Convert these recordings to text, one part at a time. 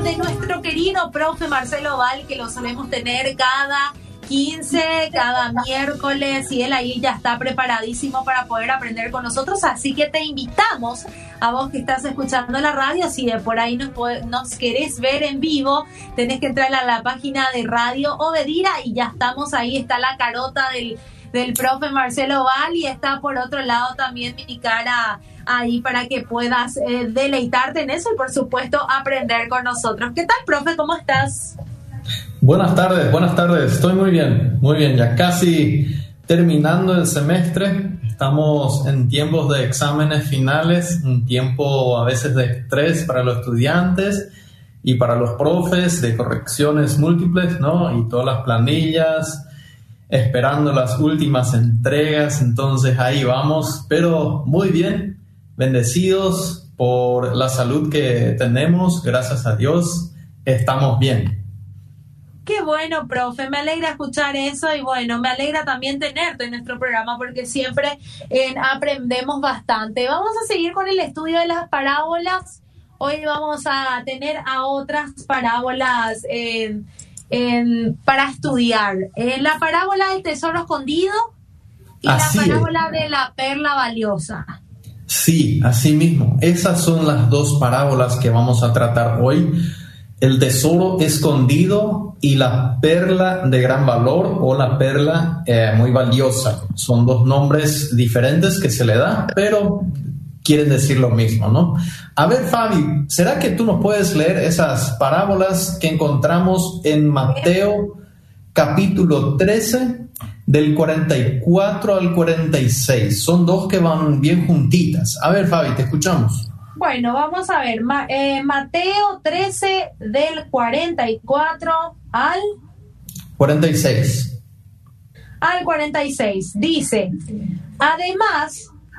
de nuestro querido profe Marcelo Val, que lo solemos tener cada 15 cada miércoles y él ahí ya está preparadísimo para poder aprender con nosotros. Así que te invitamos a vos que estás escuchando la radio, si de por ahí nos, nos querés ver en vivo, tenés que entrar a la página de Radio Obedira y ya estamos ahí, está la carota del, del profe Marcelo Val y está por otro lado también mi cara ahí para que puedas eh, deleitarte en eso y por supuesto aprender con nosotros. ¿Qué tal, profe? ¿Cómo estás? Buenas tardes, buenas tardes. Estoy muy bien, muy bien. Ya casi terminando el semestre. Estamos en tiempos de exámenes finales, un tiempo a veces de estrés para los estudiantes y para los profes, de correcciones múltiples, ¿no? Y todas las planillas, esperando las últimas entregas. Entonces ahí vamos, pero muy bien, bendecidos por la salud que tenemos, gracias a Dios, estamos bien. Qué bueno, profe, me alegra escuchar eso y bueno, me alegra también tenerte en nuestro programa porque siempre eh, aprendemos bastante. Vamos a seguir con el estudio de las parábolas. Hoy vamos a tener a otras parábolas para estudiar. Eh, la parábola del tesoro escondido y la parábola de la perla valiosa. Sí, así mismo. Esas son las dos parábolas que vamos a tratar hoy el tesoro escondido y la perla de gran valor o la perla eh, muy valiosa. Son dos nombres diferentes que se le da, pero quieren decir lo mismo, ¿no? A ver, Fabi, ¿será que tú nos puedes leer esas parábolas que encontramos en Mateo capítulo 13 del 44 al 46? Son dos que van bien juntitas. A ver, Fabi, te escuchamos. Bueno, vamos a ver, eh, Mateo 13 del 44 al 46. Al 46. Dice, además,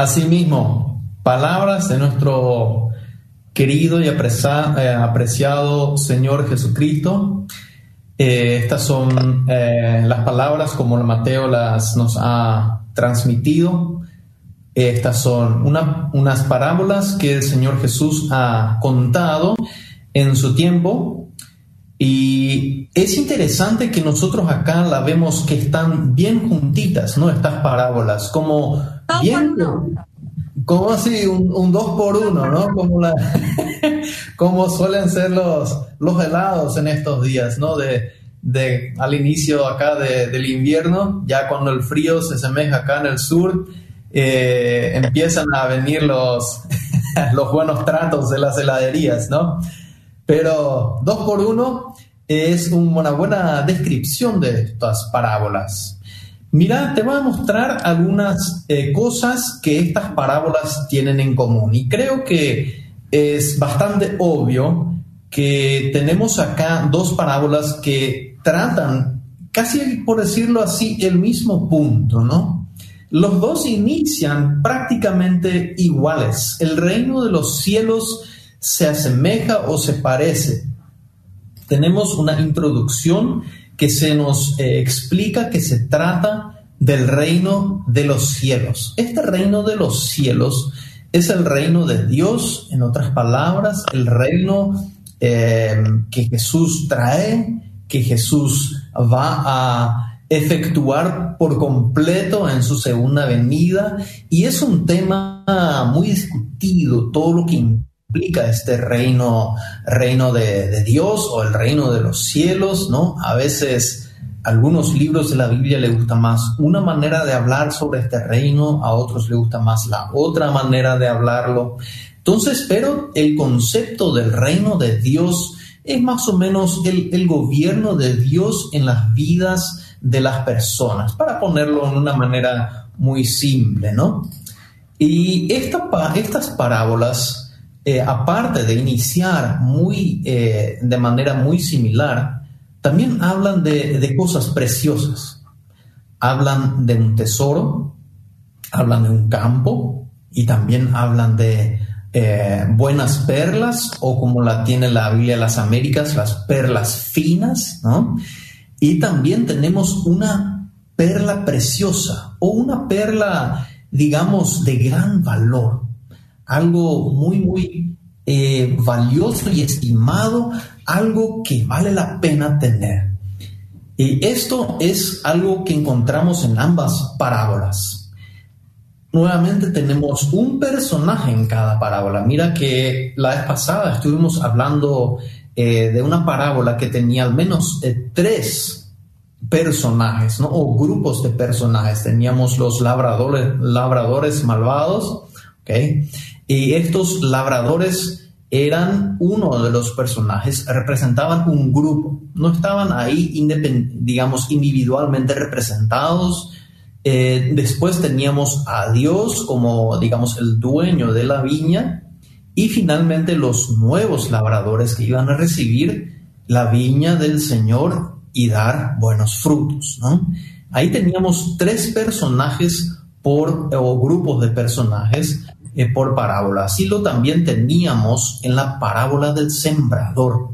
Asimismo, palabras de nuestro querido y eh, apreciado Señor Jesucristo. Eh, estas son eh, las palabras como Mateo las nos ha transmitido estas son unas parábolas que el Señor Jesús ha contado en su tiempo y es interesante que nosotros acá la vemos que están bien juntitas, ¿no? Estas parábolas, como bien, como así, un, dos por uno, ¿no? Como, la, como suelen ser los, los helados en estos días, ¿no? De, de al inicio acá del invierno, ya cuando el frío se asemeja acá en el sur, eh, empiezan a venir los, los buenos tratos de las heladerías, ¿no? Pero dos por uno es una buena descripción de estas parábolas. Mira, te voy a mostrar algunas eh, cosas que estas parábolas tienen en común y creo que es bastante obvio que tenemos acá dos parábolas que tratan, casi por decirlo así, el mismo punto, ¿no? Los dos inician prácticamente iguales. El reino de los cielos se asemeja o se parece. Tenemos una introducción que se nos eh, explica que se trata del reino de los cielos. Este reino de los cielos es el reino de Dios, en otras palabras, el reino eh, que Jesús trae, que Jesús va a efectuar por completo en su segunda venida y es un tema muy discutido todo lo que implica este reino reino de, Dios o el reino de los cielos no a veces algunos libros de la Biblia le gusta más una manera de hablar sobre este reino a otros le gusta más la otra manera de hablarlo entonces pero el concepto del reino de Dios es más o menos el, el gobierno de Dios en las vidas de las personas, para ponerlo en una manera muy simple, ¿no? Y esta, estas parábolas eh, aparte de iniciar muy, eh, de manera muy similar, también hablan de, cosas preciosas. Hablan de un tesoro, hablan de un campo y también hablan de eh, buenas perlas o como la tiene la Biblia de las Américas, las perlas finas, ¿no? Y también tenemos una perla preciosa o una perla, digamos, de gran valor, algo muy, muy eh, valioso y estimado, algo que vale la pena tener. Y esto es algo que encontramos en ambas parábolas nuevamente tenemos un personaje en cada parábola. Mira que la vez pasada estuvimos hablando eh, de una parábola que tenía al menos eh, tres personajes, ¿no? O grupos de personajes. Teníamos los labradores, labradores malvados, ¿ok? Y estos labradores eran uno de los personajes, representaban un grupo, no estaban ahí, digamos, individualmente representados, eh, después teníamos a Dios como, digamos, el dueño de la viña. Y finalmente los nuevos labradores que iban a recibir la viña del Señor y dar buenos frutos. Ahí teníamos tres personajes por, o grupos de personajes eh, por parábola. Así lo también teníamos en la parábola del sembrador.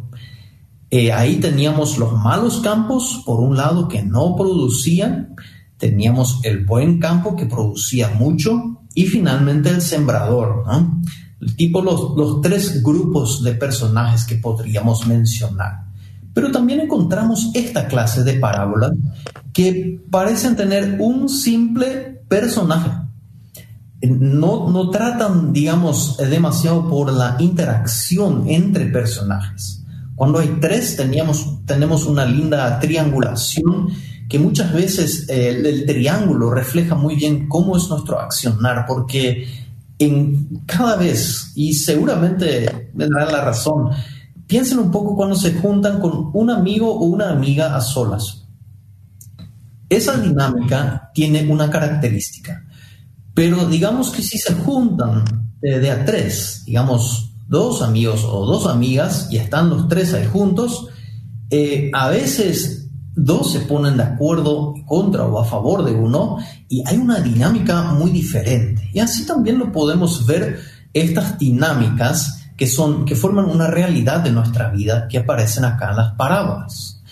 Eh, ahí teníamos los malos campos, por un lado, que no producían, teníamos el buen campo que producía mucho y finalmente el sembrador, ¿no? Tipo los, los tres grupos de personajes que podríamos mencionar. Pero también encontramos esta clase de parábolas que parecen tener un simple personaje. No, no tratan, digamos, demasiado por la interacción entre personajes. Cuando hay tres, teníamos, tenemos una linda triangulación que muchas veces eh, el, triángulo refleja muy bien cómo es nuestro accionar, porque en cada vez, y seguramente me darán la razón, piensen un poco cuando se juntan con un amigo o una amiga a solas. Esa dinámica tiene una característica, pero digamos que si se juntan de, de a tres, digamos dos amigos o dos amigas y están los tres ahí juntos, eh, a veces dos se ponen de acuerdo contra o a favor de uno y hay una dinámica muy diferente. Y así también lo podemos ver estas dinámicas que son que forman una realidad de nuestra vida que aparecen acá en las parábolas.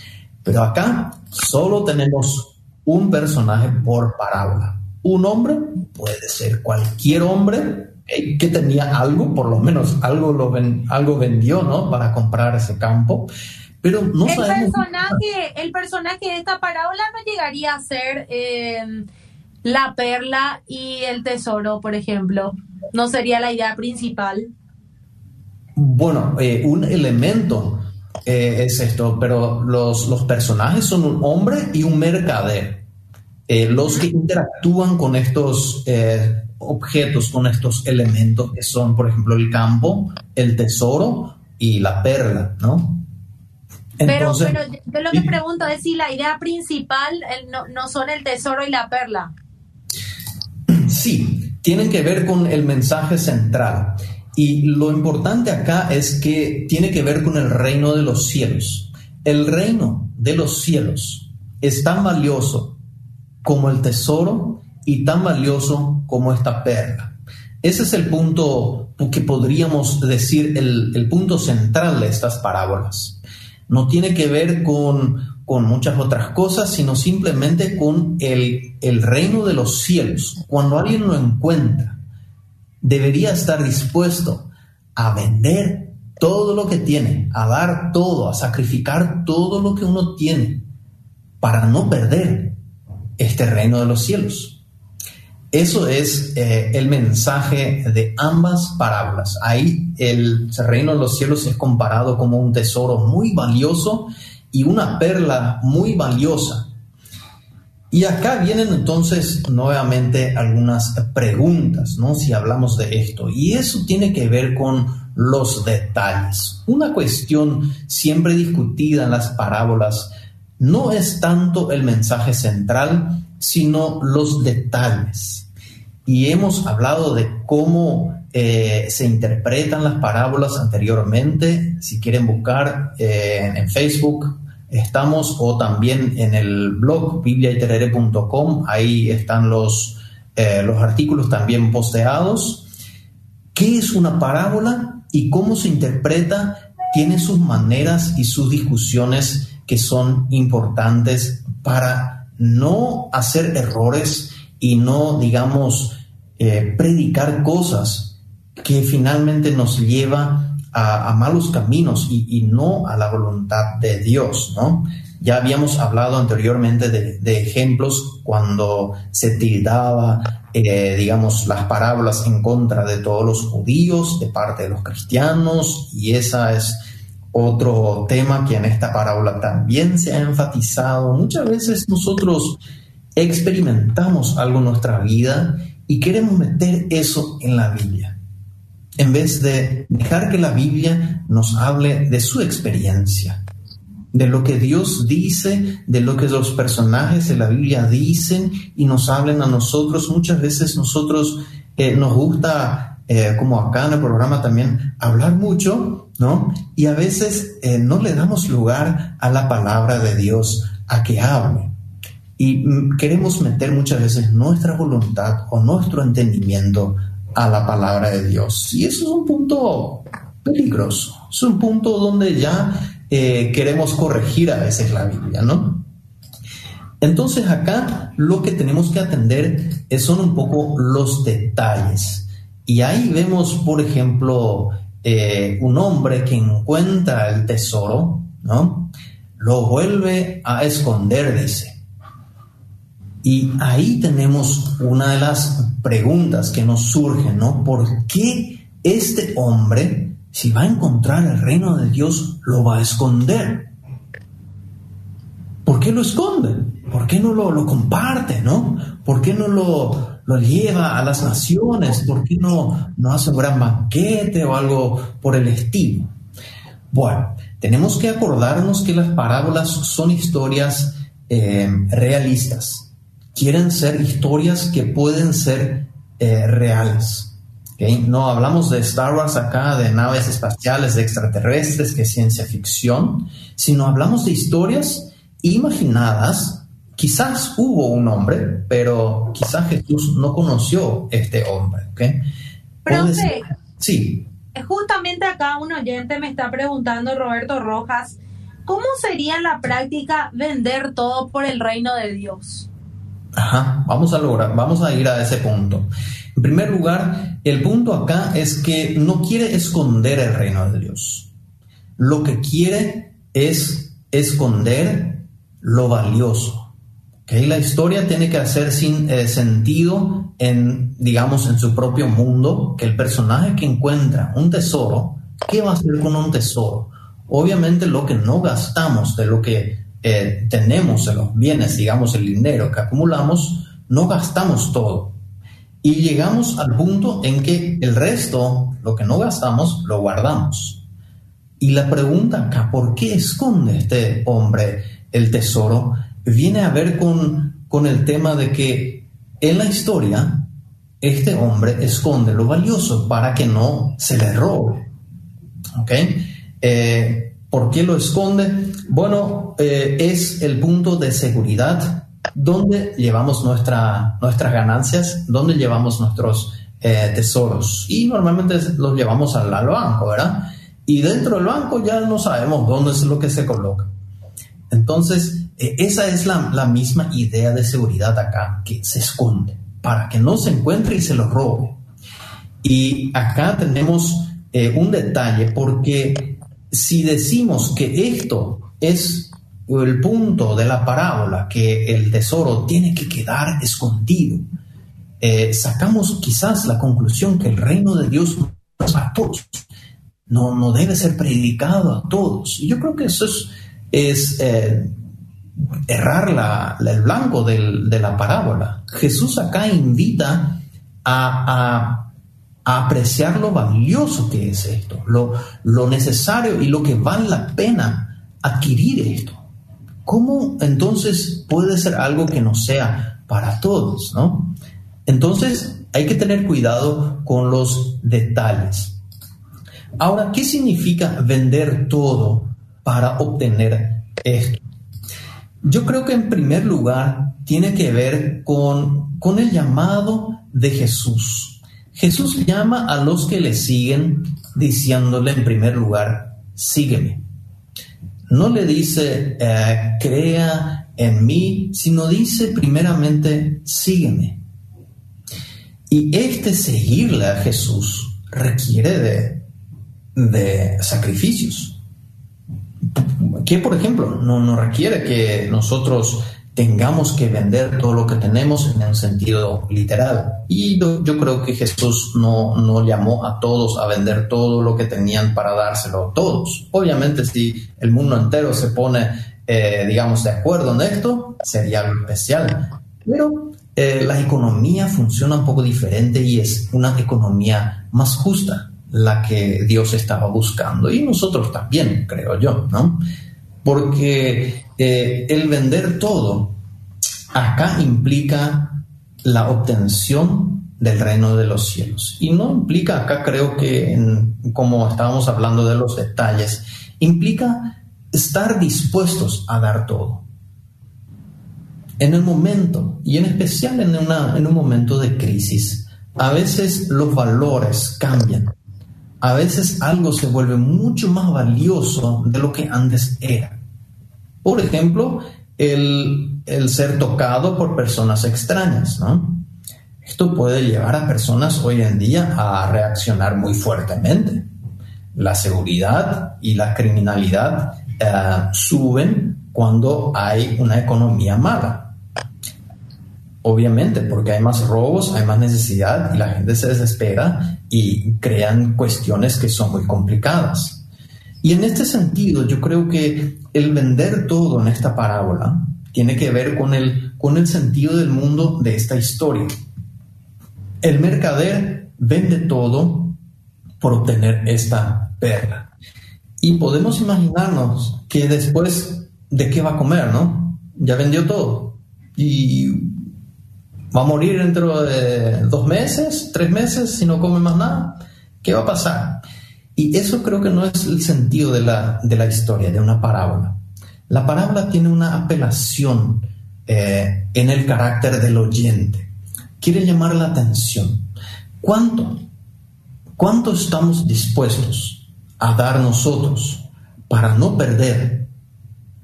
Pero acá solo tenemos un personaje por parábola. Un hombre puede ser cualquier hombre eh, que tenía algo, por lo menos algo, lo algo vendió, ¿no? Para comprar ese campo pero no el personaje, el personaje de esta parábola no llegaría a ser em, la perla y el tesoro, por ejemplo. No sería la idea principal. Bueno, eh, un elemento eh, es esto, pero los, los, personajes son un hombre y un mercader. Eh, los que interactúan con estos objetos, con estos elementos que son, por ejemplo, el campo, el tesoro y la perla, ¿no? pero, pero yo lo que pregunto es si la idea principal no, no son el tesoro y la perla. Sí, tienen que ver con el mensaje central. Y lo importante acá es que tiene que ver con el reino de los cielos. El reino de los cielos es tan valioso como el tesoro y tan valioso como esta perla. Ese es el punto que podríamos decir el, el punto central de estas parábolas no tiene que ver con, muchas otras cosas, sino simplemente con el, el reino de los cielos. Cuando alguien lo encuentra, debería estar dispuesto a vender todo lo que tiene, a dar todo, a sacrificar todo lo que uno tiene para no perder este reino de los cielos. Eso es eh, el mensaje de ambas parábolas. Ahí el reino de los cielos es comparado como un tesoro muy valioso y una perla muy valiosa. Y acá vienen entonces nuevamente algunas preguntas, ¿no? Si hablamos de esto. Y eso tiene que ver con los detalles. Una cuestión siempre discutida en las parábolas no es tanto el mensaje central, sino los detalles y hemos hablado de cómo eh, se interpretan las parábolas anteriormente. Si quieren buscar eh, en Facebook, estamos, o también en el blog bibliaiterere.com, ahí están los, eh, los artículos también posteados. ¿Qué es una parábola y cómo se interpreta? Tiene sus maneras y sus discusiones que son importantes para no hacer errores y no, digamos, eh, predicar cosas que finalmente nos lleva a, malos caminos y, no a la voluntad de Dios, ¿no? Ya habíamos hablado anteriormente de, ejemplos cuando se tildaba, eh, digamos, las parábolas en contra de todos los judíos, de parte de los cristianos, y esa es otro tema que en esta parábola también se ha enfatizado. Muchas veces nosotros experimentamos algo en nuestra vida y queremos meter eso en la Biblia, en vez de dejar que la Biblia nos hable de su experiencia, de lo que Dios dice, de lo que los personajes de la Biblia dicen y nos hablen a nosotros. Muchas veces nosotros eh, nos gusta, eh, como acá en el programa también, hablar mucho, ¿no? Y a veces eh, no le damos lugar a la palabra de Dios a que hable. Y mm, queremos meter muchas veces nuestra voluntad o nuestro entendimiento a la palabra de Dios. Y eso es un punto peligroso. Es un punto donde ya eh, queremos corregir a veces la Biblia, ¿no? Entonces acá lo que tenemos que atender son un poco los detalles. Y ahí vemos, por ejemplo, eh, un hombre que encuentra el tesoro, ¿no? Lo vuelve a esconder, dice. Y ahí tenemos una de las preguntas que nos surgen, ¿no? ¿Por qué este hombre, si va a encontrar el reino de Dios, lo va a esconder? ¿Por qué lo esconde? ¿Por qué no lo, comparte, no? ¿Por qué no lo, lleva a las naciones? ¿Por qué no, no hace un gran banquete o algo por el estilo? Bueno, tenemos que acordarnos que las parábolas son historias eh, realistas quieren ser historias que pueden ser eh, reales. No hablamos de Star Wars acá, de naves espaciales, de extraterrestres, que es ciencia ficción, sino hablamos de historias imaginadas. Quizás hubo un hombre, pero quizás Jesús no conoció este hombre. ¿okay? Profe, sí. Justamente acá un oyente me está preguntando, Roberto Rojas, ¿cómo sería en la práctica vender todo por el reino de Dios? Ajá, vamos a lograr, vamos a ir a ese punto. En primer lugar, el punto acá es que no quiere esconder el reino de Dios. Lo que quiere es esconder lo valioso. ¿Okay? La historia tiene que hacer sin eh, sentido en, digamos, en su propio mundo, que el personaje que encuentra un tesoro, ¿qué va a hacer con un tesoro? Obviamente lo que no gastamos de lo que eh, tenemos en los bienes, digamos, el dinero que acumulamos, no gastamos todo. Y llegamos al punto en que el resto, lo que no gastamos, lo guardamos. Y la pregunta acá, ¿por qué esconde este hombre el tesoro? Viene a ver con, con el tema de que en la historia este hombre esconde lo valioso para que no se le robe. ¿Ok? Eh, ¿Por qué lo esconde? Bueno, eh, es el punto de seguridad donde llevamos nuestra, nuestras ganancias, donde llevamos nuestros eh, tesoros. Y normalmente los llevamos al, banco, ¿verdad? Y dentro del banco ya no sabemos dónde es lo que se coloca. Entonces, esa es la, la, misma idea de seguridad acá, que se esconde, para que no se encuentre y se lo robe. Y acá tenemos un detalle, porque si decimos que esto es el punto de la parábola, que el tesoro tiene que quedar escondido, eh, sacamos quizás la conclusión que el reino de Dios no es para todos, no, debe ser predicado a todos. Y yo creo que eso es, es eh, errar el blanco de la parábola. Jesús acá invita a a apreciar lo valioso que es esto, lo, lo necesario y lo que vale la pena adquirir esto. ¿Cómo entonces puede ser algo que no sea para todos, no? Entonces, Hay que tener cuidado con los detalles. Ahora, ¿qué significa vender todo para obtener esto? Yo creo que en primer lugar tiene que ver con, con el llamado de Jesús. Jesús llama a los que le siguen diciéndole en primer lugar, sígueme. No le dice, eh, crea en mí, sino dice primeramente, sígueme. Y este seguirle a Jesús requiere de, de sacrificios que por ejemplo no, no requiere que nosotros tengamos que vender todo lo que tenemos en un sentido literal. Y yo, creo que Jesús no, no, llamó a todos a vender todo lo que tenían para dárselo a todos. Obviamente si el mundo entero se pone, eh, digamos, de acuerdo en esto, sería algo especial. Pero eh, la economía funciona un poco diferente y es una economía más justa la que Dios estaba buscando y nosotros también, creo yo, ¿no? Porque eh, el vender todo acá implica la obtención del reino de los cielos. Y no implica, acá creo que, como estábamos hablando de los detalles, implica estar dispuestos a dar todo. En el momento, y en especial en, en un momento de crisis, a veces los valores cambian a veces algo se vuelve mucho más valioso de lo que antes era. Por ejemplo, el, ser tocado por personas extrañas, ¿no? Esto puede llevar a personas hoy en día a reaccionar muy fuertemente. La seguridad y la criminalidad eh, suben cuando hay una economía mala. Obviamente, porque hay más robos, hay más necesidad y la gente se desespera y crean cuestiones que son muy complicadas. Y en este sentido, yo creo que el vender todo en esta parábola tiene que ver con el, con el sentido del mundo de esta historia. El mercader vende todo por obtener esta perla. Y podemos imaginarnos que después de qué va a comer, ¿no? Ya vendió todo. Y va a morir dentro de dos meses, tres meses, si no come más nada. ¿Qué va a pasar? Y eso creo que no es el sentido de la, de la historia, de una parábola. La parábola tiene una apelación eh, en el carácter del oyente. Quiere llamar la atención. ¿Cuánto? ¿Cuánto estamos dispuestos a dar nosotros para no perder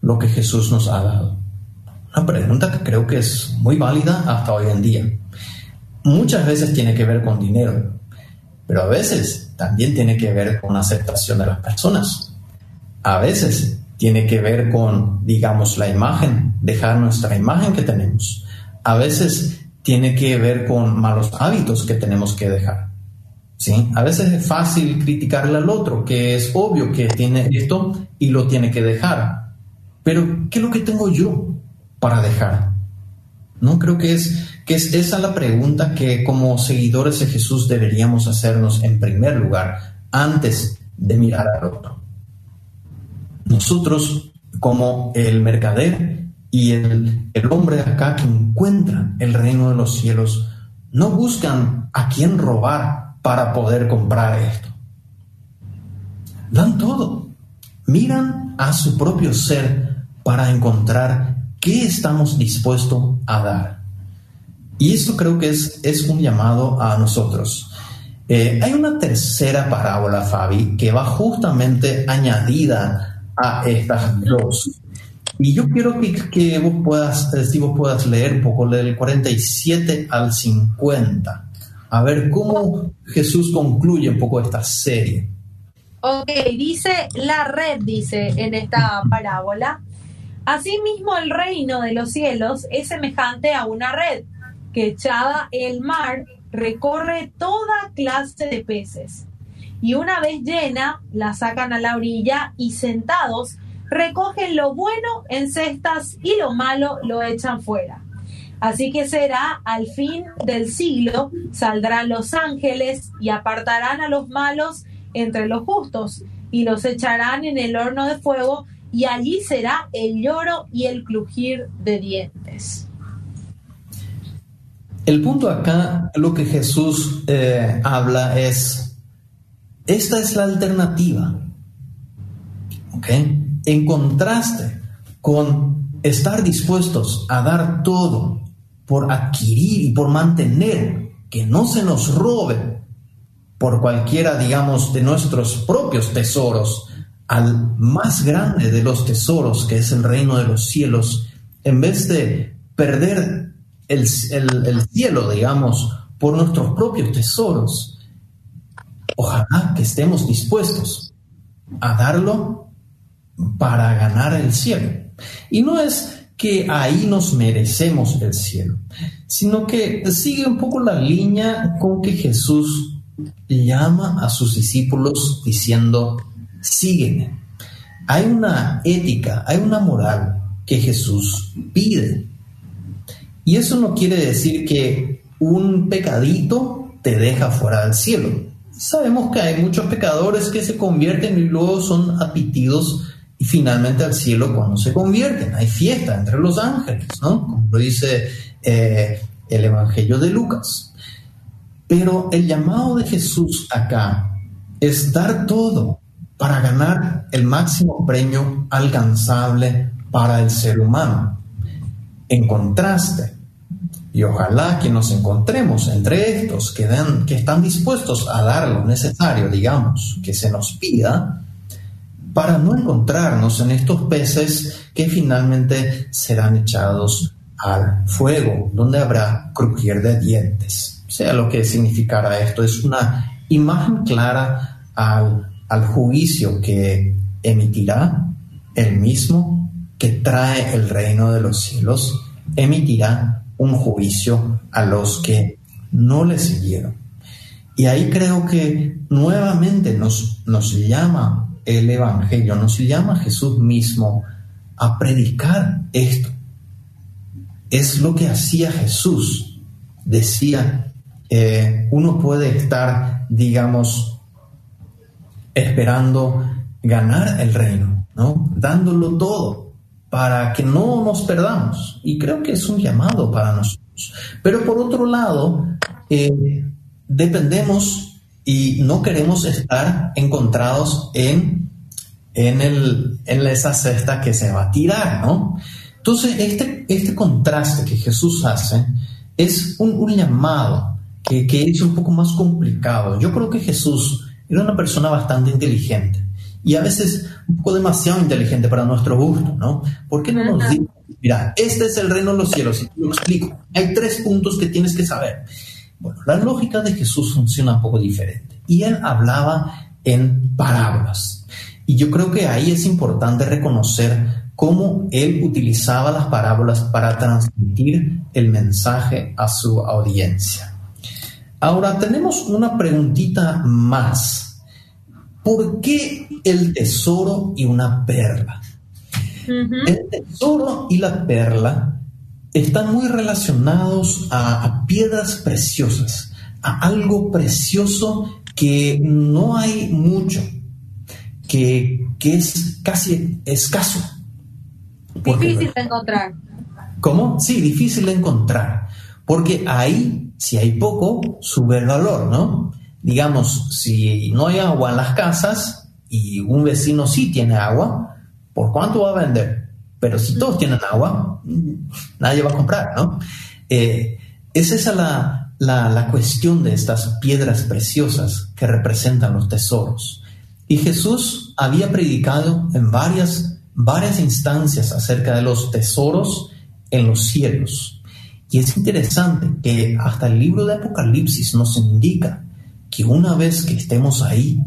lo que Jesús nos ha dado? Una pregunta que creo que es muy válida hasta hoy en día. Muchas veces tiene que ver con dinero, pero a veces también tiene que ver con aceptación de las personas. A veces tiene que ver con, digamos, la imagen, dejar nuestra imagen que tenemos. A veces tiene que ver con malos hábitos que tenemos que dejar. ¿Sí? A veces es fácil criticarle al otro, que es obvio que tiene esto y lo tiene que dejar. Pero, ¿qué es lo que tengo yo? Para dejar? No creo que es que es esa la pregunta que como seguidores de Jesús deberíamos hacernos en primer lugar antes de mirar al otro. Nosotros como el mercader y el, el hombre acá que encuentran el reino de los cielos no buscan a quién robar para poder comprar esto. Dan todo. Miran a su propio ser para encontrar ¿Qué estamos dispuestos a dar? Y esto creo que es, es un llamado a nosotros. Eh, hay una tercera parábola, Fabi, que va justamente añadida a estas dos. Y yo quiero que, que vos puedas, eh, si vos puedas leer un poco del 47 al 50. A ver cómo Jesús concluye un poco esta serie. Ok, dice la red, dice en esta parábola. Asimismo, el reino de los cielos es semejante a una red que echada el mar recorre toda clase de peces. Y una vez llena, la sacan a la orilla y sentados recogen lo bueno en cestas y lo malo lo echan fuera. Así que será al fin del siglo, saldrán los ángeles y apartarán a los malos entre los justos y los echarán en el horno de fuego y allí será el lloro y el crujir de dientes. el punto acá, lo que Jesús eh, habla es, esta es la alternativa. ¿Ok? En contraste con estar dispuestos a dar todo por adquirir y por mantener, que no se nos robe por cualquiera, digamos, de nuestros propios tesoros, al más grande de los tesoros, que es el reino de los cielos, en vez de perder el, cielo, digamos, por nuestros propios tesoros, ojalá que estemos dispuestos a darlo para ganar el cielo. Y no es que ahí nos merecemos el cielo, sino que sigue un poco la línea con que Jesús llama a sus discípulos diciendo, sígueme. Hay una ética, hay una moral que Jesús pide. Y eso no quiere decir que un pecadito te deja fuera del cielo. Sabemos que hay muchos pecadores que se convierten y luego son apitidos y finalmente al cielo cuando se convierten. Hay fiesta entre los ángeles, ¿no? Como lo dice eh, el Evangelio de Lucas. Pero el llamado de Jesús acá es dar todo para ganar el máximo premio alcanzable para el ser humano. En contraste, y ojalá que nos encontremos entre estos que, dan, que están dispuestos a dar lo necesario, digamos, que se nos pida, para no encontrarnos en estos peces que finalmente serán echados al fuego, donde habrá crujir de dientes. Sea lo que significará esto, es una imagen clara al, al juicio que emitirá el mismo que trae el reino de los cielos, emitirá un juicio a los que no le siguieron. Y ahí creo que nuevamente nos, nos llama el Evangelio, nos llama Jesús mismo a predicar esto. Es lo que hacía Jesús. Decía, eh, uno puede estar, digamos, esperando ganar el reino, ¿no? Dándolo todo para que no nos perdamos. Y creo que es un llamado para nosotros. Pero por otro lado, eh, dependemos y no queremos estar encontrados en, en, el, en esa cesta que se va a tirar, ¿no? Entonces, este, este contraste que Jesús hace es un, un llamado que, que, es un poco más complicado. Yo creo que Jesús era una persona bastante inteligente y a veces un poco demasiado inteligente para nuestro gusto, ¿no? ¿Por qué no nos dice, mira, este es el reino de los cielos y te lo explico? Hay tres puntos que tienes que saber. Bueno, la lógica de Jesús funciona un poco diferente. Y él hablaba en parábolas. Y yo creo que ahí es importante reconocer cómo él utilizaba las parábolas para transmitir el mensaje a su audiencia. Ahora tenemos una preguntita más. ¿Por qué el tesoro y una perla? El tesoro y la perla están muy relacionados a, piedras preciosas, a algo precioso que no hay mucho, que, es casi escaso. difícil de encontrar. ¿Cómo? Sí, difícil de encontrar. Porque ahí, si hay poco, sube el valor, ¿no? Digamos, si no hay agua en las casas y un vecino sí tiene agua, ¿por cuánto va a vender? Pero si todos tienen agua, nadie va a comprar, ¿no? Eh, es esa la, la, cuestión de estas piedras preciosas que representan los tesoros. Y Jesús había predicado en varias, varias instancias acerca de los tesoros en los cielos. Y es interesante que hasta el libro de Apocalipsis nos indica que una vez que estemos ahí,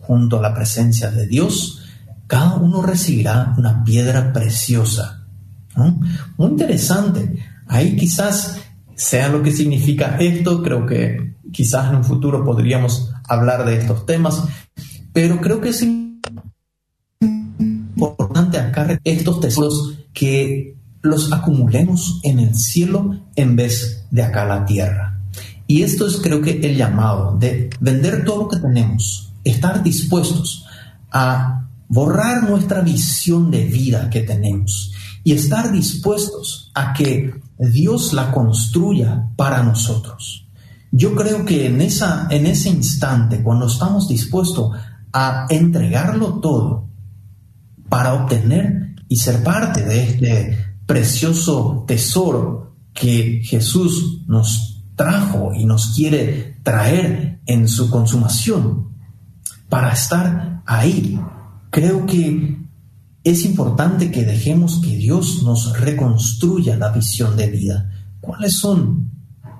junto a la presencia de Dios, cada uno recibirá una piedra preciosa. Muy interesante. Ahí quizás sea lo que significa esto, creo que quizás en un futuro podríamos hablar de estos temas, pero creo que es importante acá estos tesoros que los acumulemos en el cielo en vez de acá la tierra. Y esto es creo que el llamado de vender todo lo que tenemos, estar dispuestos a borrar nuestra visión de vida que tenemos y estar dispuestos a que Dios la construya para nosotros. Yo creo que en, esa, en ese instante, cuando estamos dispuestos a entregarlo todo para obtener y ser parte de este precioso tesoro que Jesús nos trajo y nos quiere traer en su consumación, para estar ahí, creo que es importante que dejemos que Dios nos reconstruya la visión de vida. ¿Cuáles son,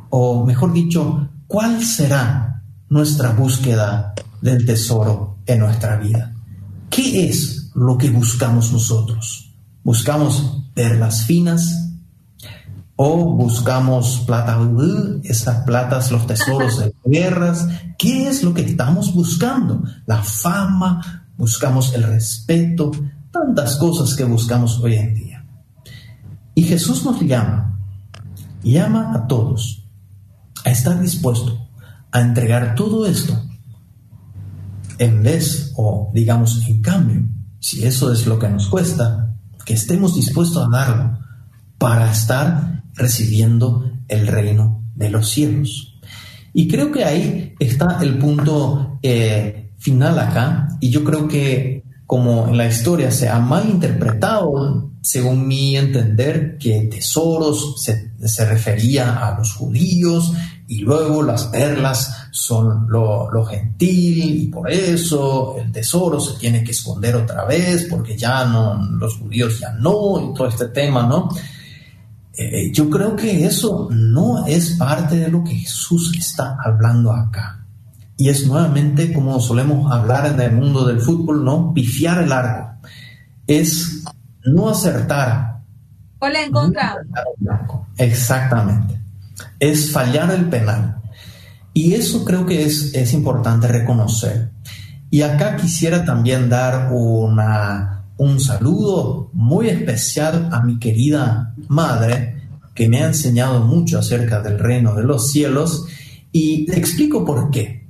o mejor dicho, cuál será nuestra búsqueda del tesoro en nuestra vida? ¿Qué es lo que buscamos nosotros? ¿Buscamos perlas finas? ¿O buscamos plata, esas platas, los tesoros de guerras? ¿Qué es lo que estamos buscando? La fama, buscamos el respeto, tantas cosas que buscamos hoy en día. Y Jesús nos llama, llama a todos a estar dispuesto a entregar todo esto en vez o digamos en cambio, si eso es lo que nos cuesta, que estemos dispuestos a darlo para estar recibiendo el reino de los cielos. Y creo que ahí está el punto eh, final acá, y yo creo que como en la historia se ha malinterpretado, según mi entender, que tesoros se, refería a los judíos y luego las perlas son lo, gentil y por eso el tesoro se tiene que esconder otra vez porque ya no, los judíos ya no y todo este tema, ¿no? Eh, yo creo que eso no es parte de lo que Jesús está hablando acá y es nuevamente como solemos hablar en el mundo del fútbol, ¿no? Pifiar el arco. Es no acertar. En contra. Exactamente. Es fallar el penal. Y eso creo que es, es importante reconocer. Y acá quisiera también dar una, un saludo muy especial a mi querida madre, que me ha enseñado mucho acerca del reino de los cielos. Y le explico por qué.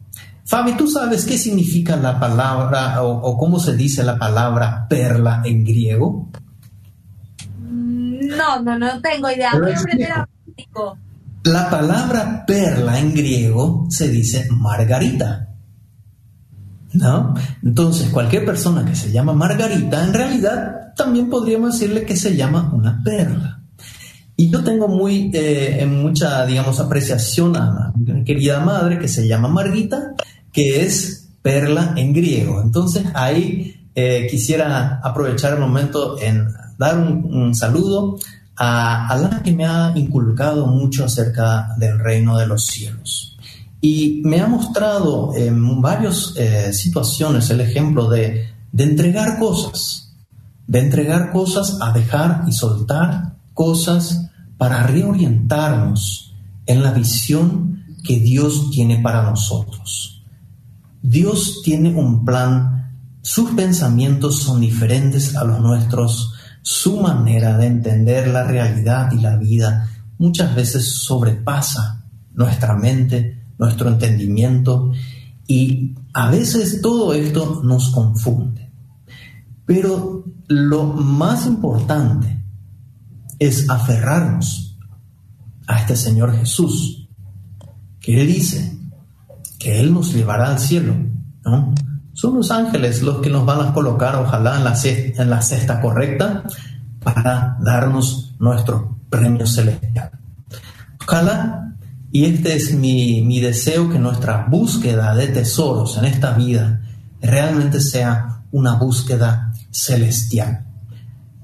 Fabi, ¿tú sabes qué significa la palabra o, cómo se dice la palabra perla en griego? No, no, no tengo idea. Voy a aprender a La palabra perla en griego se dice margarita. ¿No? Entonces, cualquier persona que se llama Margarita, en realidad también podríamos decirle que se llama una perla. Y yo tengo muy, eh, mucha, digamos, apreciación a mi querida madre que se llama Margarita que es perla en griego. Entonces ahí eh, quisiera aprovechar el momento en dar un, saludo a, la que me ha inculcado mucho acerca del reino de los cielos. Y me ha mostrado en varias eh, situaciones el ejemplo de, de entregar cosas, de entregar cosas a dejar y soltar cosas para reorientarnos en la visión que Dios tiene para nosotros. Dios tiene un plan, sus pensamientos son diferentes a los nuestros, su manera de entender la realidad y la vida muchas veces sobrepasa nuestra mente, nuestro entendimiento y a veces todo esto nos confunde. Pero lo más importante es aferrarnos a este Señor Jesús, que Él dice, que Él nos llevará al cielo. ¿no? Son los ángeles los que nos van a colocar, ojalá, en la, cesta, correcta para darnos nuestro premio celestial. Ojalá, y este es mi, mi deseo, que nuestra búsqueda de tesoros en esta vida realmente sea una búsqueda celestial.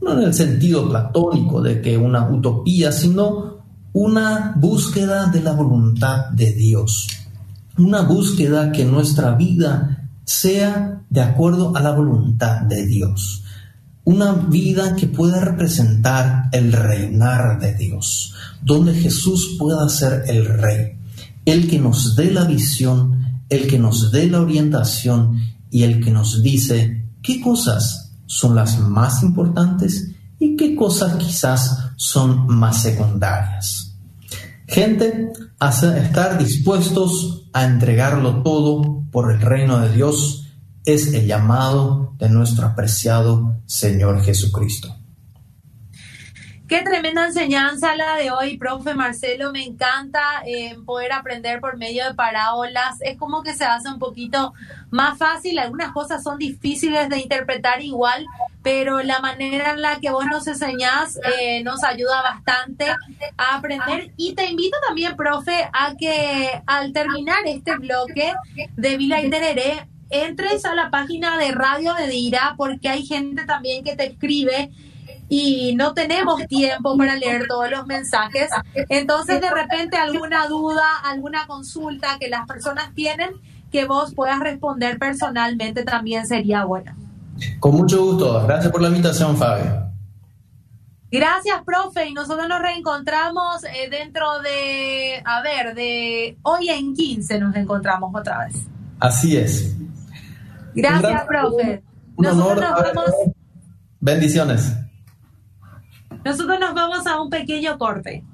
No en el sentido platónico de que una utopía, sino una búsqueda de la voluntad de Dios una búsqueda que nuestra vida sea de acuerdo a la voluntad de Dios. Una vida que pueda representar el reinar de Dios, donde Jesús pueda ser el rey, el que nos dé la visión, el que nos dé la orientación y el que nos dice qué cosas son las más importantes y qué cosas quizás son más secundarias. Gente, a estar dispuestos a entregarlo todo por el reino de Dios es el llamado de nuestro apreciado Señor Jesucristo. Qué tremenda enseñanza la de hoy, profe Marcelo. Me encanta eh, poder aprender por medio de parábolas. Es como que se hace un poquito más fácil. Algunas cosas son difíciles de interpretar igual, pero la manera en la que vos nos enseñás eh, nos ayuda bastante a aprender. Y te invito también, profe, a que al terminar este bloque de Vila y Tereré, entres a la página de Radio de Dira, porque hay gente también que te escribe y no tenemos tiempo para leer todos los mensajes. Entonces, de repente, alguna duda, alguna consulta que las personas tienen que vos puedas responder personalmente también sería buena. Con mucho gusto. Gracias por la invitación, Fabio. Gracias, profe. Y nosotros nos reencontramos eh, dentro de, a ver, de hoy en 15 nos encontramos otra vez. Así es. Gracias, profe. Un honor. Bendiciones. Nosotros nos vamos a un pequeño corte.